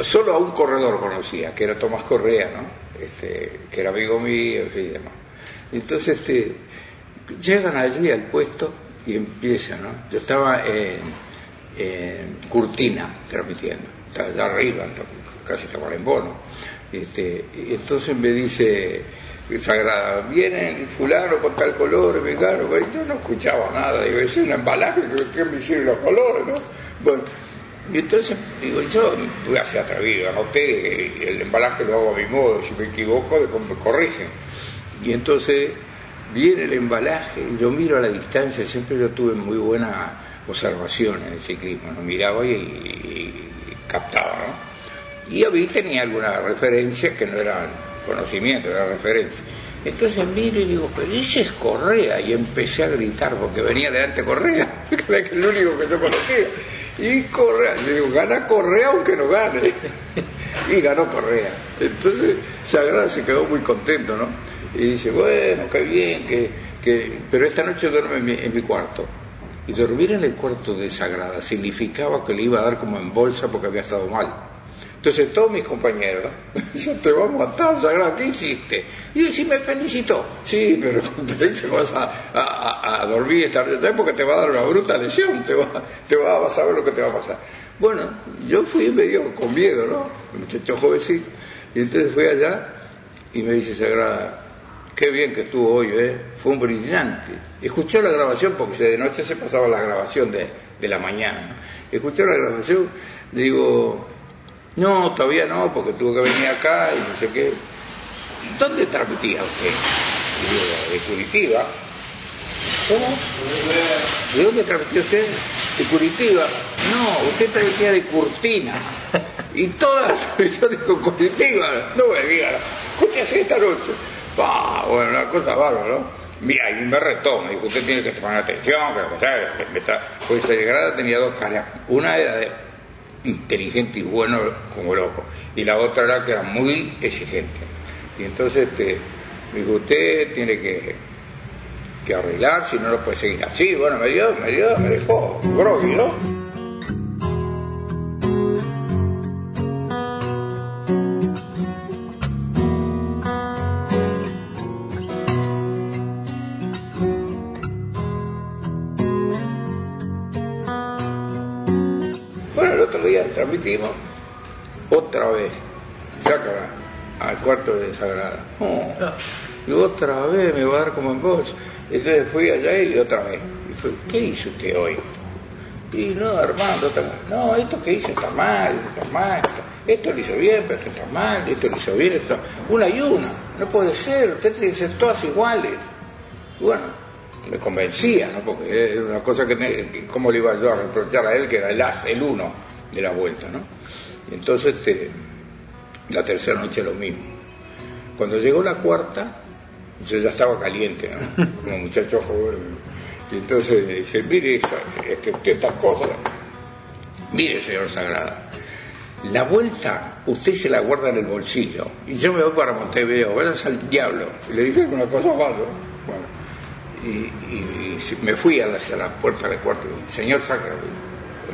Solo a un corredor conocía, que era Tomás Correa, ¿no? Este, que era amigo mío, en fin, y demás. Entonces, este, Llegan allí al puesto y empiezan. Yo estaba en, Curtina transmitiendo, estaba allá arriba, casi estaba en bono. Este, y entonces me dice Sagrada, vienen fulano con tal color, vegano, y yo no escuchaba nada, digo, es un embalaje, que me hicieron los colores, ¿no? Bueno, y entonces, digo, yo voy a ser atrevido, anoté, el embalaje lo hago a mi modo, si me equivoco, después me corrigen. Y entonces viene el embalaje y yo miro a la distancia, siempre yo tuve muy buena observación en el ciclismo, ¿no? miraba y, captaba, ¿no? Y vi, tenía algunas referencias que no eran conocimientos, eran referencias. Entonces miro y digo, pero ese es Correa, y empecé a gritar porque venía delante Correa, que era el único que yo conocía. Y Correa, yo digo, gana Correa aunque no gane. y ganó Correa. Entonces Sagrada se quedó muy contento, ¿no? Y dice, bueno, qué bien, que, que... pero esta noche duerme en mi, en mi cuarto. Y dormir en el cuarto de Sagrada significaba que le iba a dar como en bolsa porque había estado mal. Entonces todos mis compañeros, yo te voy a matar, Sagrada, ¿qué hiciste? Y yo, sí me felicitó. Sí, pero te vas a, a, dormir esta noche porque te va a dar una bruta lesión, te va, te va a saber lo que te va a pasar. Bueno, yo fui medio con miedo, ¿no? Muchacho jovencito. Y entonces fui allá y me dice Sagrada, qué bien que estuvo hoy, ¿eh? Fue un brillante. Escuchó la grabación, porque de noche se pasaba la grabación de, de la mañana. ¿no? Escuchó la grabación, digo, no, todavía no, porque tuvo que venir acá y no sé qué. ¿Dónde transmitía usted? Digo, de Curitiba. ¿Cómo? ¿De dónde transmitía usted? De Curitiba. No, usted transmitía de Curtina. Y todas, yo digo Curitiba, no me diga, escúchese esta noche. Bah, bueno, una cosa bárbara, ¿no? Mira, y me retó, me dijo, usted tiene que tomar atención, que, o sea, me está... pues Sagrada tenía dos caras. Una era de inteligente y bueno como loco, y la otra era que era muy exigente. Y entonces este, me dijo, usted tiene que, que arreglar, si no lo puede seguir así. Bueno, me dio, me dio, me dejó groggy, ¿no? Transmitimos otra vez, sácala al cuarto de Sagrada. Oh, y otra vez me va a dar como en voz. Entonces fui allá y otra vez. Y fue, ¿qué hizo usted hoy? Y no, Armando, no, esto que hizo está mal, está mal, esto lo hizo bien, pero está mal, esto lo hizo bien, esto... una y una, no puede ser, usted tiene que ser todas iguales. Bueno, me convencía, ¿no? Porque era una cosa que, que, ¿cómo le iba yo a reprochar a él que era el as, el uno de la vuelta, ¿no? Y entonces eh, la tercera noche lo mismo. Cuando llegó la cuarta, yo ya estaba caliente, ¿no? Como muchacho joven. Y entonces dice, mire esta, estas cosas, mire señor Sagrada, la vuelta usted se la guarda en el bolsillo y yo me voy para Montevideo, vayas al diablo. Y le dije una cosa ¿no? Bueno, y, me fui hacia la puerta del cuarto, señor Sagrada,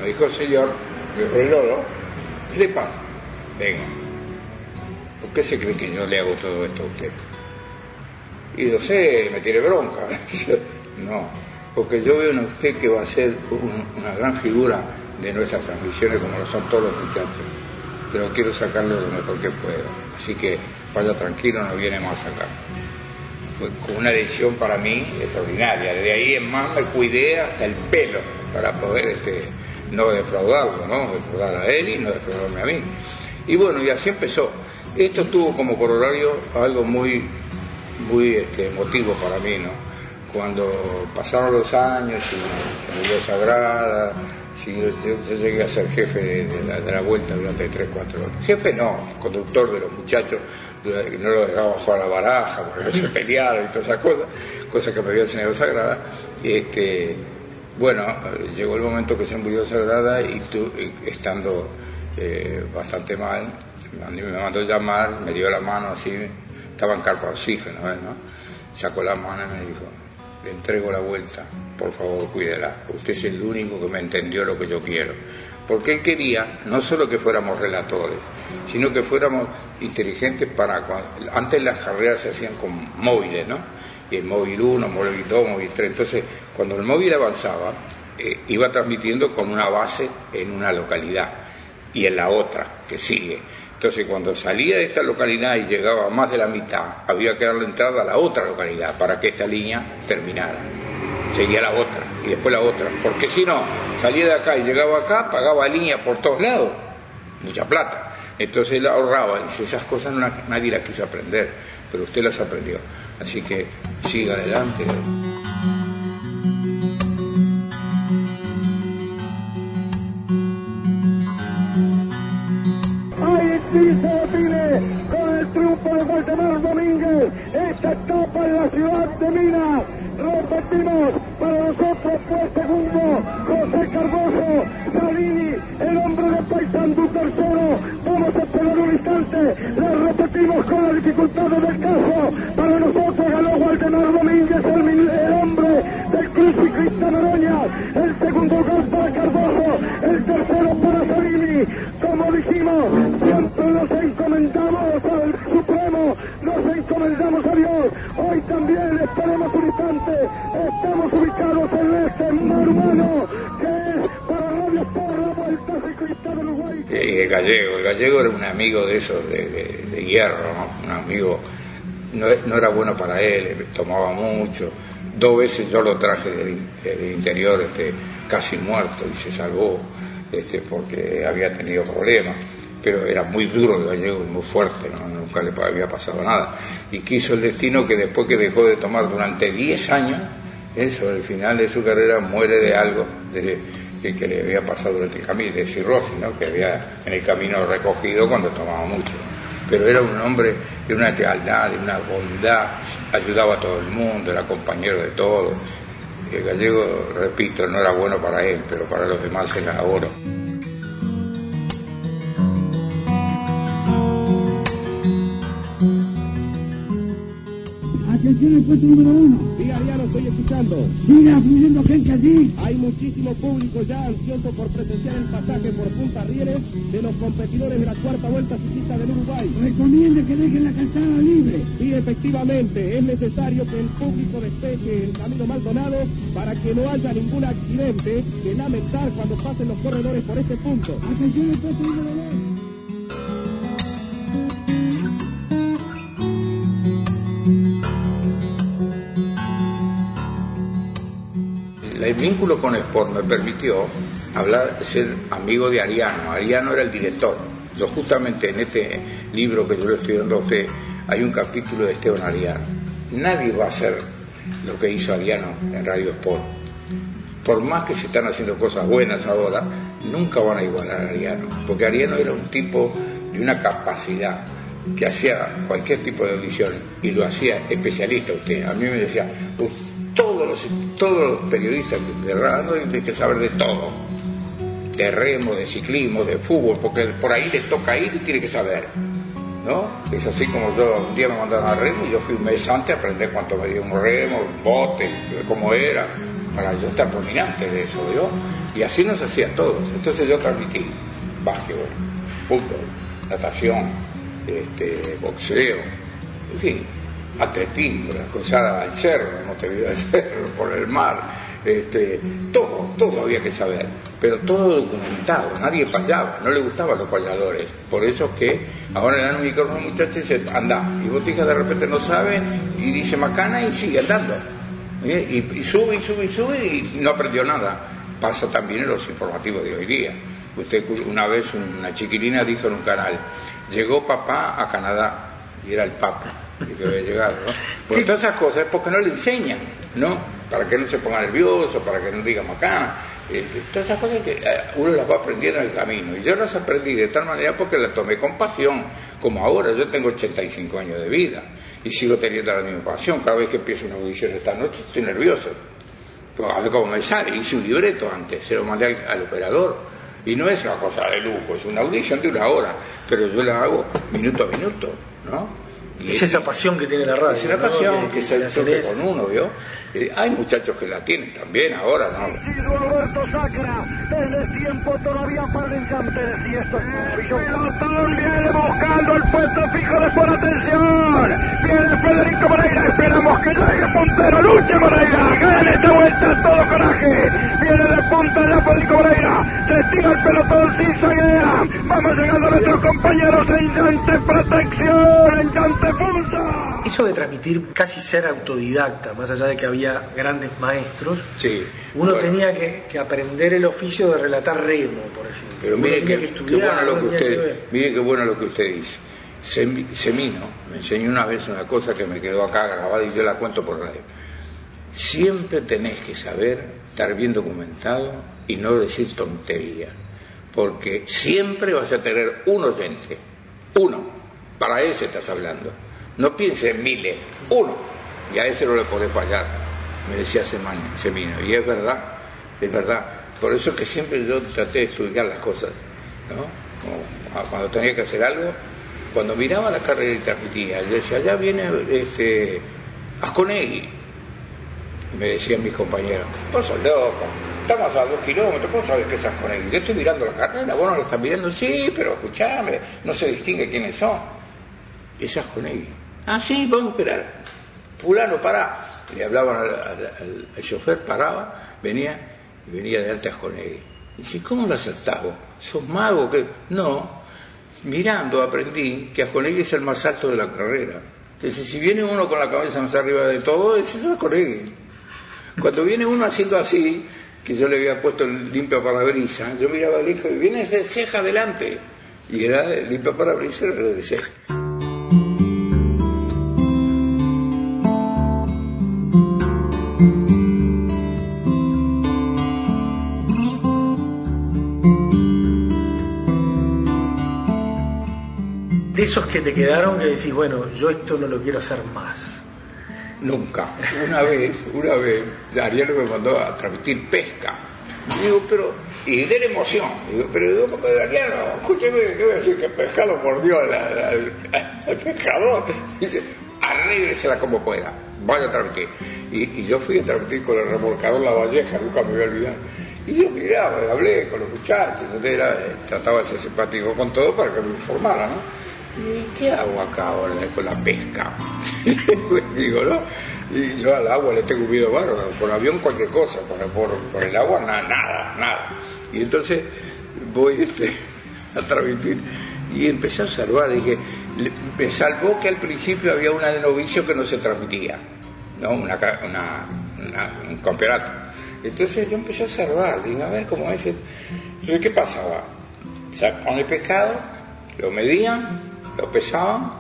me dijo el señor, me frenó, ¿no? ¿Qué le pasa? Venga. ¿Por qué se cree que yo le hago todo esto a usted? Y no sé, me tiene bronca. no, porque yo veo en usted que va a ser un, una gran figura de nuestras transmisiones como lo son todos los muchachos. Pero quiero sacarlo lo mejor que puedo. Así que vaya tranquilo, no viene más a Fue una decisión para mí extraordinaria. De ahí en más me cuidé hasta el pelo para poder este, no defraudarlo, ¿no? Defraudar a él y no defraudarme a mí. Y bueno, y así empezó. Esto tuvo como corolario algo muy, muy este, emotivo para mí, ¿no? Cuando pasaron los años y se murió Sagrada, si yo, yo, llegué a ser jefe de, de, la, de, la, vuelta durante 3, 4 horas. Jefe no, conductor de los muchachos, no lo dejaba jugar a la baraja porque se pelearon y todas esas cosas, cosas que me había enseñado Sagrada. Este, bueno, llegó el momento que se murió Sagrada y tú, estando eh, bastante mal, me mandó llamar, me dio la mano así, estaba en carpa oxígeno, ¿eh, ¿no? Sacó la mano y me dijo, le entrego la vuelta, por favor cuídela, usted es el único que me entendió lo que yo quiero. Porque él quería no solo que fuéramos relatores, sino que fuéramos inteligentes para... Antes las carreras se hacían con móviles, ¿no? y el móvil 1, móvil 2, móvil 3. Entonces, cuando el móvil avanzaba, eh, iba transmitiendo con una base en una localidad y en la otra, que sigue. Entonces, cuando salía de esta localidad y llegaba a más de la mitad, había que darle entrada a la otra localidad para que esta línea terminara. Seguía la otra y después la otra. Porque si no, salía de acá y llegaba acá, pagaba línea por todos lados. Mucha plata. Entonces él ahorraba. Y esas cosas nadie las quiso aprender, pero usted las aprendió. Así que siga adelante. Se define con el triunfo de Waldemar Domínguez esta etapa en la ciudad de Minas. Repetimos, para nosotros fue segundo José Cardoso, Salini, el hombre de Paysandú tercero. Vamos a esperar un instante, le repetimos con las dificultades del caso. Para nosotros ganó Waldemar Domínguez, el, el hombre del Cruz y Cristian Oroña. El segundo gol para Cardoso, el tercero para Salini. Como dijimos, siempre nos encomendamos al Supremo, nos encomendamos a Dios. Hoy también esperemos un instante. Estamos ubicados en este el gallego, el gallego era un amigo de esos de, hierro, ¿no? un amigo, no, era bueno para él tomaba mucho. Dos veces yo lo traje del, del interior este, casi muerto y se salvó este, porque había tenido problemas. Pero era muy duro el gallego muy fuerte, ¿no? nunca le había pasado nada. Y quiso el destino que después que dejó de tomar durante 10 años, eso, al final de su carrera muere de algo de, que, que le había pasado durante el camino, de cirrosis, ¿no? que había en el camino recogido cuando tomaba mucho. Pero era un hombre de una lealtad, de una bondad, ayudaba a todo el mundo, era compañero de todos. El gallego, repito, no era bueno para él, pero para los demás era oro. Atención al puesto número uno. Diga, ya lo estoy escuchando. Siga fluyendo gente allí. Hay muchísimo público ya ansioso por presenciar el pasaje por Punta Rieles de los competidores de la cuarta vuelta ciclista del Uruguay. Recomiende que dejen la calzada libre. Sí, efectivamente, es necesario que el público despeje el camino Maldonado para que no haya ningún accidente que lamentar cuando pasen los corredores por este punto. Atención al puesto número dos. El vínculo con Sport me permitió hablar, ser amigo de Ariano. Ariano era el director. Yo justamente en ese libro que yo le estoy dando a usted hay un capítulo de Esteban Ariano. Nadie va a hacer lo que hizo Ariano en Radio Sport. Por más que se están haciendo cosas buenas ahora, nunca van a igualar a Ariano. Porque Ariano era un tipo de una capacidad que hacía cualquier tipo de audición y lo hacía especialista usted. A mí me decía, "Uf, todos los, todos los periodistas de radio tienen que saber de todo. De remo, de ciclismo, de fútbol, porque por ahí les toca ir y tiene que saber. ¿No? Es así como yo un día me mandaron a remo y yo fui un mes antes a aprender cuánto medía un remo, un bote, cómo era, para yo estar dominante de eso, ¿yo? Y así nos hacía todos. Entonces yo transmití básquetbol, fútbol, natación, este, boxeo, en fin, atletismo, cruzar al cerro, no te vio al cerro, por el mar, este, todo, todo había que saber, pero todo documentado, nadie fallaba, no le gustaban los falladores, por eso es que ahora le dan un micrófono a un muchacho y dice, anda, y fijas de repente no sabe, y dice macana y sigue andando, ¿eh? y, y sube y sube y sube y no aprendió nada, pasa también en los informativos de hoy día. Usted una vez una chiquilina dijo en un canal, llegó papá a Canadá y era el papa y que había llegado, ¿no? Porque todas esas cosas es porque no le enseñan, ¿no? Para que no se ponga nervioso, para que no diga macana, eh, todas esas cosas que eh, uno las va aprendiendo en el camino. Y yo las aprendí de tal manera porque las tomé con pasión, como ahora, yo tengo 85 años de vida y sigo teniendo la misma pasión. Cada vez que empiezo una audición esta noche estoy nervioso. Pues, a ver cómo me sale, hice un libreto antes, se lo mandé al, al operador. Y no es una cosa de lujo, es una audición de una hora, pero yo la hago minuto a minuto, ¿no? Es esa pasión que tiene la radio. Es una ¿no? pasión Que- que, que se tenés. con uno, ¿vio? Eh, hay muchachos que la tienen también ahora, ¿no? Alberto Sacra, el tiempo todavía para el Encanteres y esto es maravilloso. Pelotón viene buscando el puesto fijo de por atención. Viene Federico Moreira, esperamos que llegue puntero, luche Moreira, gane esta vuelta todo coraje, viene de punta Apólico Moreira, se tira el pelotón sin zaguea, vamos llegando a nuestros compañeros en llante protección, en llante punta. Eso de transmitir casi ser autodidacta, más allá de que había grandes maestros, Sí. uno Bueno. tenía que, que aprender el oficio de relatar remo, por ejemplo. Pero Uno mire tenía que, que qué bueno lo que usted, mire qué bueno lo que usted dice. Sem- Semino me enseñó una vez una cosa que me quedó acá grabada y yo la cuento por radio. Siempre tenés que saber estar bien documentado y no decir tontería, porque siempre vas a tener un oyente, uno, para ese estás hablando. No pienses en miles, uno, y a ese no le podés fallar, me decía Semani- Semino, y es verdad, es verdad. Por eso que siempre yo traté de estudiar las cosas, ¿no? Como cuando tenía que hacer algo, cuando miraba la carrera y transmitía, yo decía, allá viene este Asconegui. Me decían mis compañeros, vos sos loco, estamos a dos kilómetros, vos sabés que es Asconegui. Yo estoy mirando la carrera, vos no la estás mirando, sí, pero escuchame, no se distingue quiénes son. Es Asconegui. Ah, sí, vamos a esperar. Fulano, pará. Le hablaban al, al- chofer, paraba, venía, y venía de alta Asconegui. Y dice, ¿cómo lo acertás vos? ¿Sos mago? que No, mirando aprendí que Asconegui es el más alto de la carrera. Entonces, si viene uno con la cabeza más arriba de todo, es Asconegui. Cuando viene uno haciendo así, que yo le había puesto el limpio parabrisas, yo miraba al hijo y viene ese ceja adelante. Y era el limpio parabrisas era de ceja. Esos que te quedaron que decís, bueno, yo esto no lo quiero hacer más. Nunca. Una vez, una vez, Ariel me mandó a transmitir pesca. Digo, pero, y de la emoción. Digo, pero digo, Ariel, escúcheme, ¿qué voy a decir? Que el pescado mordió al, pescador. Dice, arrégresela como pueda, vaya a transmitir. Y, yo fui a transmitir con el remolcador La Valleja, nunca me voy a olvidar. Y yo miraba, hablé con los muchachos, yo era, trataba de ser simpático con todo para que me informaran, ¿no? ¿Y qué hago acá ahora con la pesca? Digo, ¿no? Y yo al agua le tengo miedo bárbaro, por avión cualquier cosa, por, por, el agua na- nada, nada. Y entonces voy este, a transmitir y empecé a salvar, dije, me salvó que al principio había una de novicio que no se transmitía, ¿no? Una, una- una- un campeonato. Entonces yo empecé a salvar, dije, a ver cómo es. Entonces, ¿qué pasaba? Sacaban el pescado, lo medían, lo pesaban,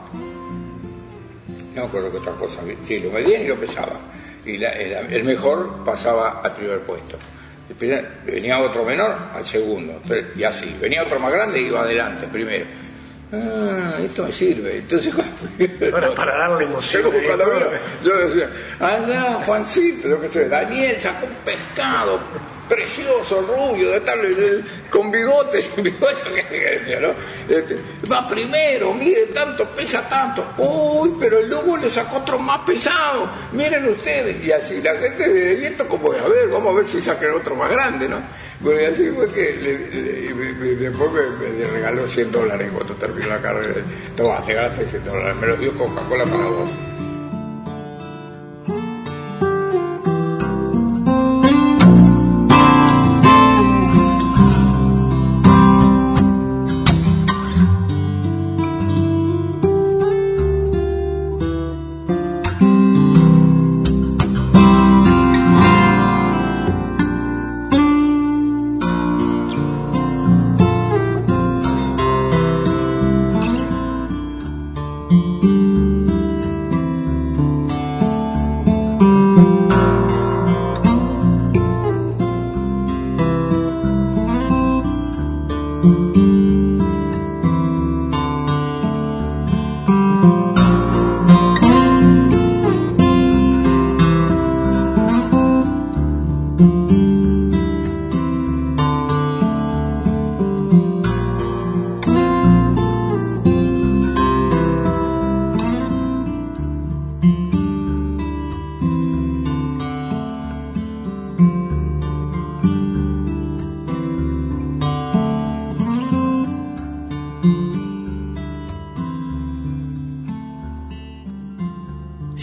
no me acuerdo qué otra cosa, sí, lo medían y lo pesaban. Y la- el, el mejor pasaba al primer puesto. Después Venía otro menor al segundo, Entonces, y así. Venía otro más grande y iba adelante primero. Ah, esto me sirve. Entonces, Ahora, para darle emoción. yo, eh, decía, allá Juancito, yo qué sé, Daniel sacó un pescado precioso, rubio, de tal, de- con bigotes, que que decía, ¿no? Este, va primero, mide tanto, pesa tanto, uy, pero luego le sacó otro más pesado, miren ustedes, y así la gente de ¿y esto como a ver, vamos a ver si sacan otro más grande, ¿no? Bueno, y así fue que le- le- después me, me regaló 100 dólares cuando terminó la carrera. Toma, te ganaste 100 dólares, me los dio Coca-Cola para vos.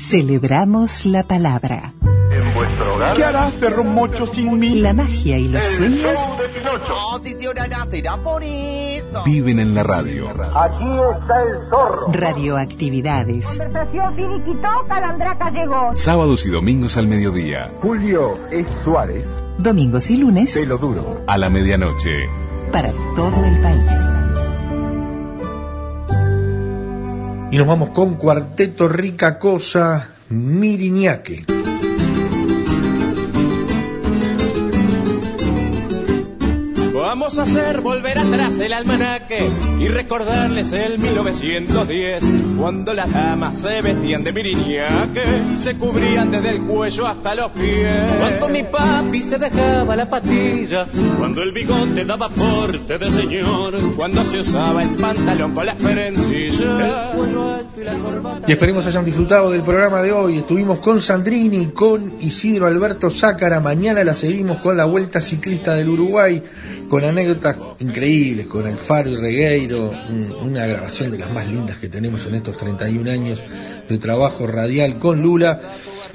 Celebramos la palabra. En vuestro hogar. ¿Qué harás, perro mocho, sin mí? La magia y los El sueños. No, si se orará, será por eso. Viven en la radio. Aquí está el zorro. radioactividades. Conversación finiquitó, Calandraca llegó. Sábados y domingos al mediodía. Julio es Suárez. Domingos y lunes Pelo duro. A la medianoche. para todo el país. Y nos vamos con Cuarteto Rica Cosa, Miriñaque. Vamos a hacer volver atrás el almanaque y recordarles el 1910, cuando las damas se vestían de miriñaque y se cubrían desde el cuello hasta los pies. Cuando mi papi se dejaba la patilla, cuando el bigote daba porte de señor, cuando se usaba el pantalón con las perencillas, el cuello alto y la corbata. Y esperemos hayan disfrutado del programa de hoy. Estuvimos con Sandrini, con Isidro Alberto Zácara. Mañana la seguimos con la Vuelta Ciclista del Uruguay, con anécdotas increíbles, con Alfaro y Regueiro, un- una grabación de las más lindas que tenemos en estos 31 años de trabajo radial con Lula.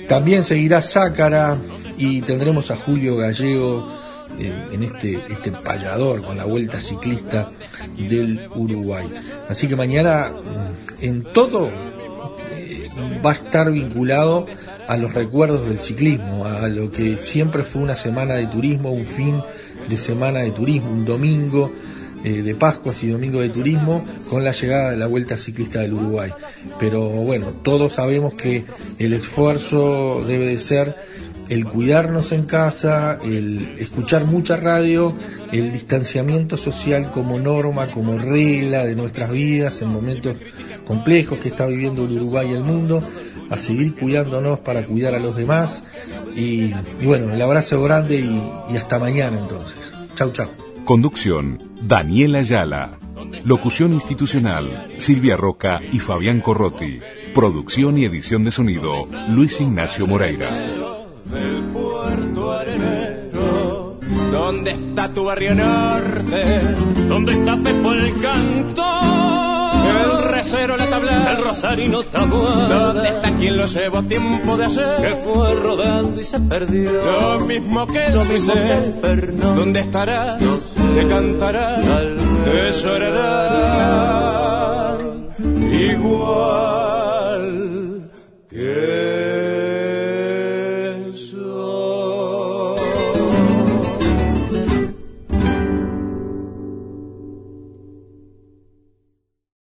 También seguirá Zácara y tendremos a Julio Gallego eh, en este, este payador con la Vuelta Ciclista del Uruguay. Así que mañana mm, en todo eh, va a estar vinculado a los recuerdos del ciclismo, a lo que siempre fue una semana de turismo, un fin de semana de turismo, un domingo eh, de Pascuas y domingo de turismo con la llegada de la Vuelta Ciclista del Uruguay. Pero bueno, todos sabemos que el esfuerzo debe de ser el cuidarnos en casa, el escuchar mucha radio, el distanciamiento social como norma, como regla de nuestras vidas en momentos complejos que está viviendo el Uruguay y el mundo, a seguir cuidándonos para cuidar a los demás. Y, y bueno, el abrazo grande y, y hasta mañana entonces. Chau, chau. Conducción, Daniela Ayala. Locución institucional, Silvia Roca y Fabián Corrotti. Producción y edición de sonido, Luis Ignacio Moreira. del puerto arenero. ¿Dónde está tu barrio norte? ¿Dónde está Pepo el canto? El recero, la tabla, el rosarino tabuada. ¿Dónde está quien lo llevó tiempo de hacer? Que fue rodando y se perdió. Lo mismo que el suicé. ¿Dónde estará? Que cantará, que llorará. Igual.